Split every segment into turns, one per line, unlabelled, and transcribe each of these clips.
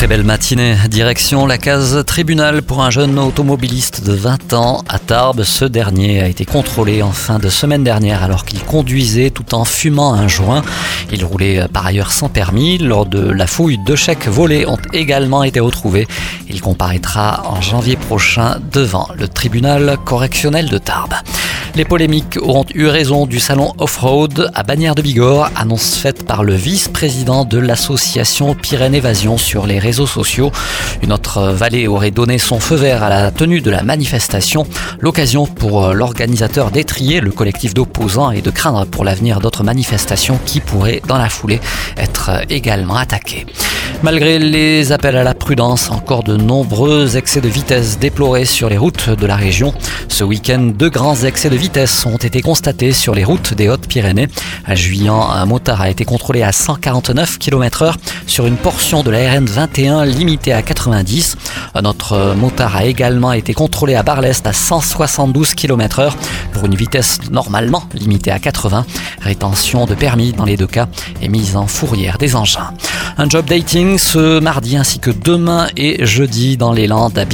Très belle matinée. Direction la case tribunal pour un jeune automobiliste de 20 ans à Tarbes. Ce dernier a été contrôlé en fin de semaine dernière alors qu'il conduisait tout en fumant un joint. Il roulait par ailleurs sans permis. Lors de la fouille, deux chèques volés ont également été retrouvés. Il comparaîtra en janvier prochain devant le tribunal correctionnel de Tarbes. Les polémiques auront eu raison du salon off-road à Bagnères de Bigorre, annonce faite par le vice-président de l'association Pyrénées Évasion sur les réseaux sociaux. Une autre vallée aurait donné son feu vert à la tenue de la manifestation, l'occasion pour l'organisateur d'étrier le collectif d'opposants et de craindre pour l'avenir d'autres manifestations qui pourraient dans la foulée être également attaquées. Malgré les appels à la prudence, encore de nombreux excès de vitesse déplorés sur les routes de la région. Ce week-end, deux grands excès de vitesse ont été constatés sur les routes des Hautes-Pyrénées. À Juillan, un motard a été contrôlé à 149 km h sur une portion de la RN 21 limitée à 90. Un autre motard a également été contrôlé à Bar-l'Est à 172 km h pour une vitesse normalement limitée à 80. Rétention de permis dans les deux cas et mise en fourrière des engins. Un job dating ce mardi ainsi que demain et jeudi dans les Landes à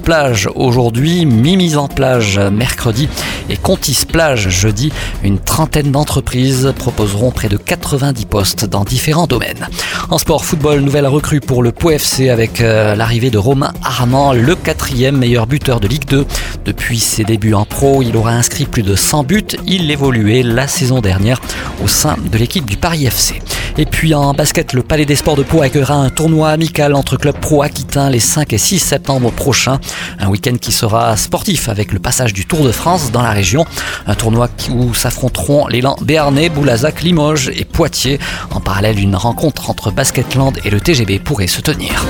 plage aujourd'hui, Mimi's en plage mercredi et Contis plage jeudi. Une trentaine d'entreprises proposeront près de 90 postes dans différents domaines. En sport football, nouvelle recrue pour le Pau FC avec euh, l'arrivée de Romain Armand, le quatrième meilleur buteur de Ligue 2. Depuis ses débuts en pro, il aura inscrit plus de 100 buts. Il évoluait la saison dernière au sein de l'équipe du Paris FC. Et puis en basket, le Palais des Sports de Pau accueillera un tournoi amical entre clubs pro aquitains les 5 et 6 septembre prochains. Un week-end qui sera sportif avec le passage du Tour de France dans la région. Un tournoi où s'affronteront l'élan Béarnais, Boulazac, Limoges et Poitiers. En parallèle, une rencontre entre Basketland et le TGB pourrait se tenir.